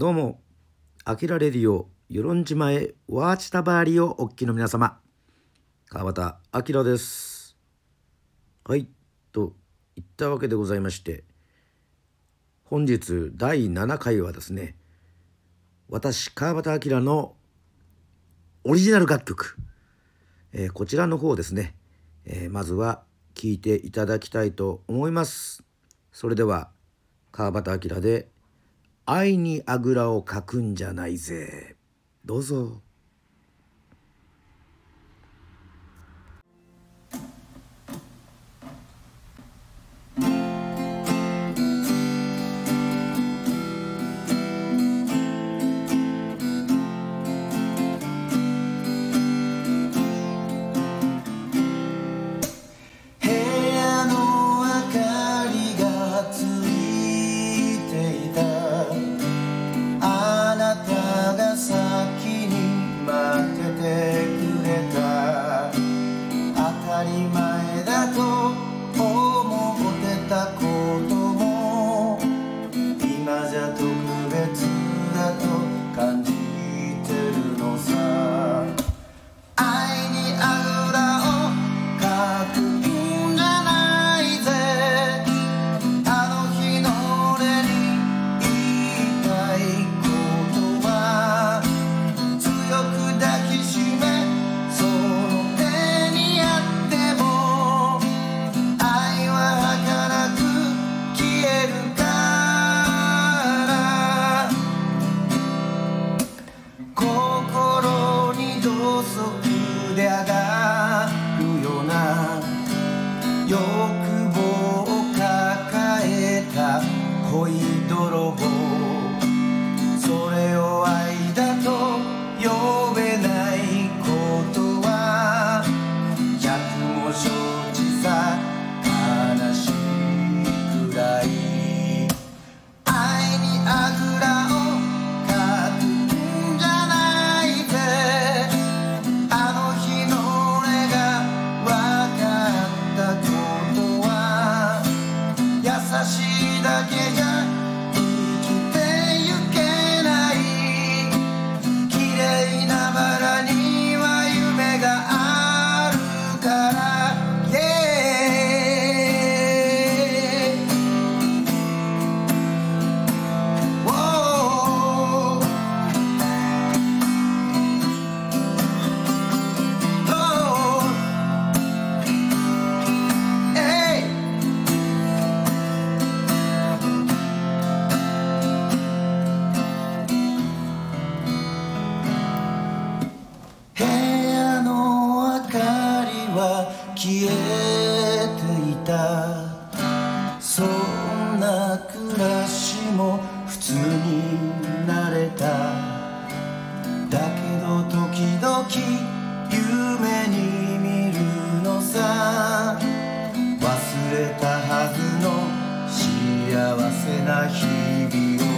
どうも、あきらレディオ、よろんじまえ、ワーチタバーリをおっきの皆様、川端明です。はい、といったわけでございまして、本日第7回はですね、私、川端明のオリジナル楽曲、えーこちらの方ですね、えーまずは聴いていただきたいと思います。それでは、川端明で、愛にあぐらをかくんじゃないぜ。どうぞ。話だけじゃは消えていた。そんな暮らしも普通になれた。だけど時々夢に見るのさ。忘れたはずの幸せな日々を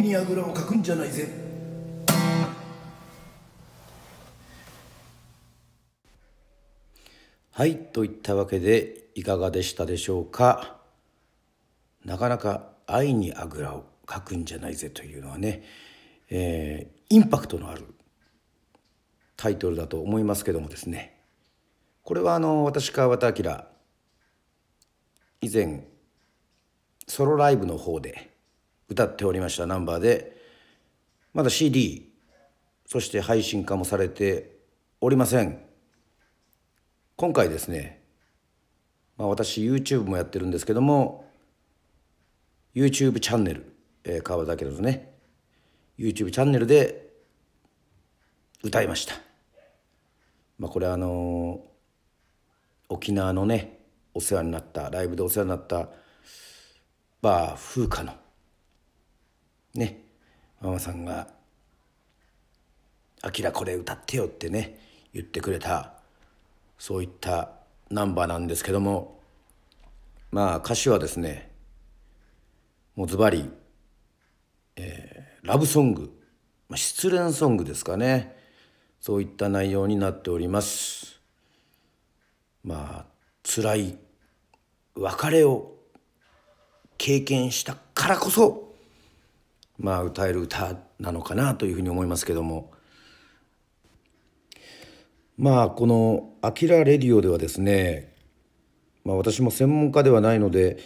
にあぐらをかくんじゃないぜ。はいといったわけでいかがでしたでしょうか。なかなか愛にあぐらをかくんじゃないぜというのはね、えー、インパクトのあるタイトルだと思いますけどもですね。これはあの私川端明以前ソロライブの方で歌っておりましたナンバーで。まだ CD そして配信化もされておりません。今回ですね、まあ、私 YouTube もやってるんですけども YouTube チャンネル、えー、川端明のね。YouTube チャンネルで歌いました。まあこれあのー、沖縄のねお世話になったライブでお世話になったバー風花のねママさんが「あきらこれ歌ってよ」ってね言ってくれたそういったナンバーなんですけどもまあ歌詞はですねもうズバリ、えー、ラブソング、まあ、失恋ソングですかねそういった内容になっております。まあ辛い別れを経験したからこそまあ歌える歌なのかなというふうに思いますけども。まあこの「アキラレディオ」ではですね、まあ、私も専門家ではないので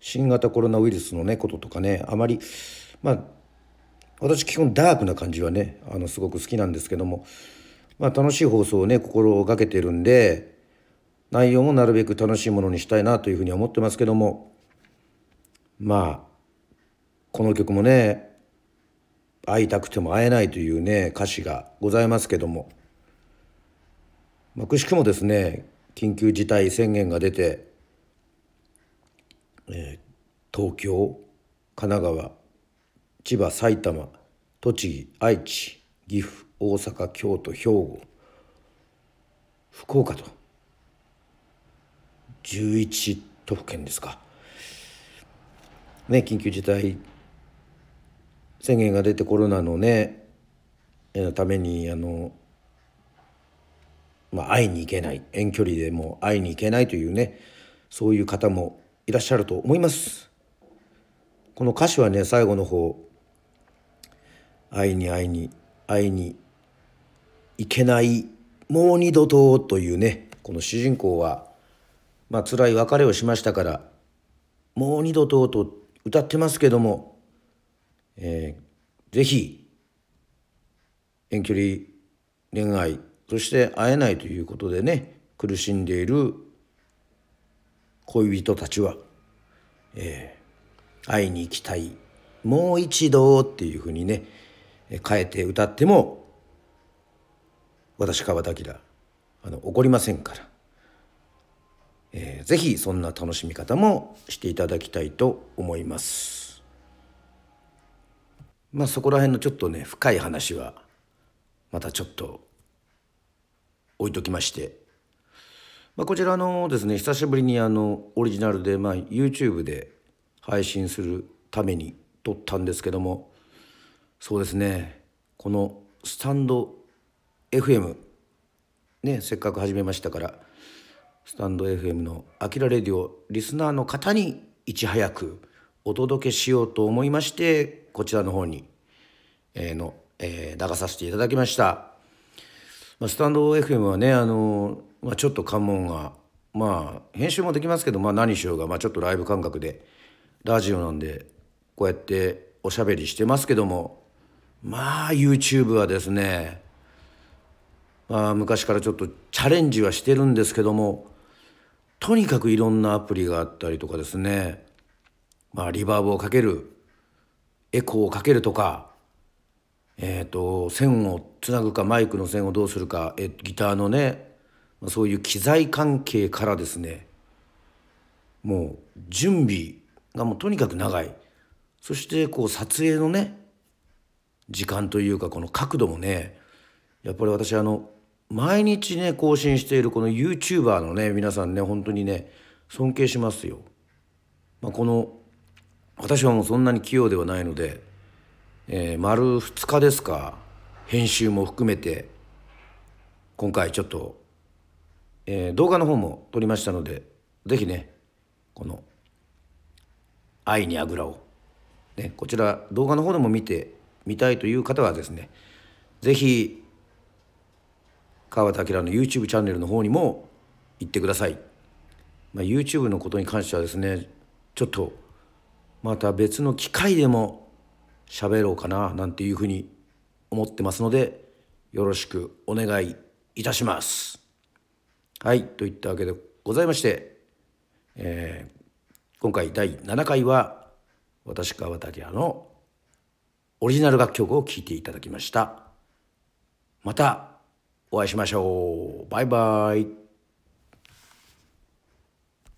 新型コロナウイルスのねこととかねあまりまあ私基本ダークな感じはねあのすごく好きなんですけども、まあ、楽しい放送をね心がけてるんで内容もなるべく楽しいものにしたいなというふうに思ってますけどもまあこの曲もね会いたくても会えないというね歌詞がございますけども。まあ、くしくもですね緊急事態宣言が出て、えー、東京神奈川千葉埼玉栃木愛知岐阜大阪京都兵庫福岡と11都府県ですか。ね緊急事態宣言が出てコロナのねためにあのまあ、会いに行けない遠距離でも会いに行けないというねそういう方もいらっしゃると思います。この歌詞はね最後の方「会いに会いに会いに行けないもう二度と」というねこの主人公はまあ辛い別れをしましたから「もう二度と」と歌ってますけども、えー、ぜひ遠距離恋愛そして会えないということでね苦しんでいる恋人たちは、えー、会いに行きたいもう一度っていうふうにね変えて歌っても私川田明あの怒りませんから、えー、ぜひそんな楽しみ方もしていただきたいと思います。まあそこら辺のちょっとね深い話はまたちょっと置いときまして、まあ、こちらのですね久しぶりにあのオリジナルで、まあ、YouTube で配信するために撮ったんですけども。そうですね。このスタンド FM ねせっかく始めましたから。スタンド FM の「あきらレディオ」リスナーの方にいち早くお届けしようと思いましてこちらの方に、えー、の、えー、流させていただきました。まあ、スタンド FM はねあの、まあ、ちょっと関門がまあ編集もできますけど、まあ、何しようが、まあ、ちょっとライブ感覚でラジオなんでこうやっておしゃべりしてますけどもまあ YouTube はですね、まあ、昔からちょっとチャレンジはしてるんですけどもとにかくいろんなアプリがあったりとかですねまあリバーブをかけるエコーをかけるとかえーと、線をつなぐかマイクの線をどうするか、えギターのねそういう機材関係からですねもう準備がもうとにかく長いそしてこう撮影のね時間というかこの角度もねやっぱり私あの毎日ね更新しているこの YouTuber のね皆さんね本当にね尊敬しますよ。まあ、この私はもうそんなに器用ではないのでえー丸2日ですか編集も含めて今回ちょっと、えー動画の方も撮りましたのでぜひねこの「愛にあぐらを」ね、こちら動画の方でも見てみたいという方はですねぜひ川端明の YouTube チャンネルの方にも行ってください、まあ、YouTube のことに関してはですねちょっとまた別の機会でも喋ろうかななんていうふうに思ってますのでよろしくお願いいたします。はいといったわけでございまして、えー今回第7回は私川端明のオリジナル楽曲を聴いていただきました。またお会いしましょう。バイバイ。